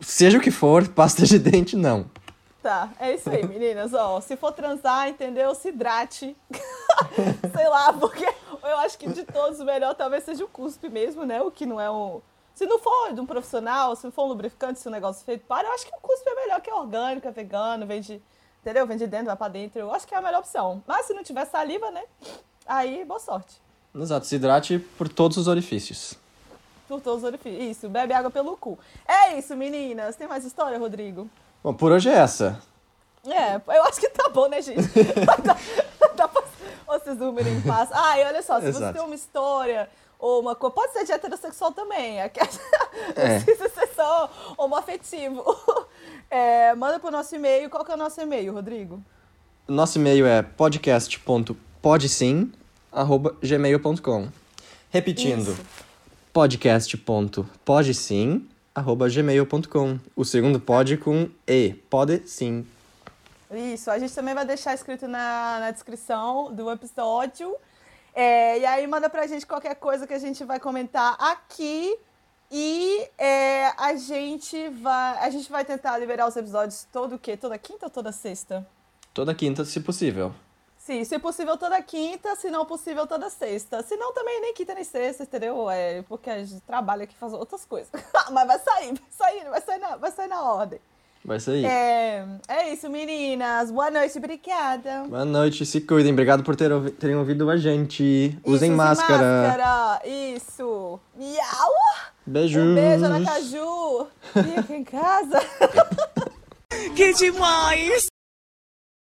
Seja o que for, pasta de dente, não.
Tá, é isso aí, meninas. Ó, se for transar, entendeu? Se hidrate. [LAUGHS] Sei lá, porque eu acho que de todos o melhor talvez seja o cuspe mesmo, né? O que não é um. Se não for de um profissional, se não for um lubrificante, se o negócio é feito para, eu acho que o cuspe é melhor, que é orgânico, é vegano, vem de. Entendeu? Vem de dentro, vai pra dentro. Eu acho que é a melhor opção. Mas se não tiver saliva, né? Aí, boa sorte.
Exato, se hidrate por todos os orifícios.
Por todos os orifícios. Isso, bebe água pelo cu. É isso, meninas. Tem mais história, Rodrigo?
Bom, por hoje é essa.
É, eu acho que tá bom, né, gente? [LAUGHS] dá, dá pra vocês dormirem em paz. E olha só, se você
Exato.
tem uma história ou uma coisa. Pode ser de heterossexual também. é [LAUGHS]
É.
Não precisa ser só homoafetivo. É, manda pro nosso e-mail. Qual que é o nosso e-mail, Rodrigo?
Nosso e-mail é podcast.podsim.gmail.com Repetindo,
Isso.
podcast.podsim.gmail.com O segundo pod com E, pode sim.
Isso, a gente também vai deixar escrito na, na descrição do episódio. É, e aí manda pra gente qualquer coisa que a gente vai comentar aqui. E é, a gente vai. A gente vai tentar liberar os episódios todo o quê? Toda quinta ou toda sexta?
Toda quinta, se possível.
Sim, se possível toda quinta, se não possível toda sexta. Se não, também nem quinta nem sexta, entendeu? É, porque a gente trabalha aqui faz outras coisas. [LAUGHS] Mas vai sair, vai sair, vai sair na, vai sair na ordem.
Vai sair.
É, é isso, meninas. Boa noite, obrigada.
Boa noite, se cuidem. Obrigado por ter ouvi- terem ouvido a gente.
Isso,
Usem máscara.
máscara. Isso. Miau.
Beijos.
Um beijo, Aracaju. Fica em casa. [LAUGHS]
Que demais!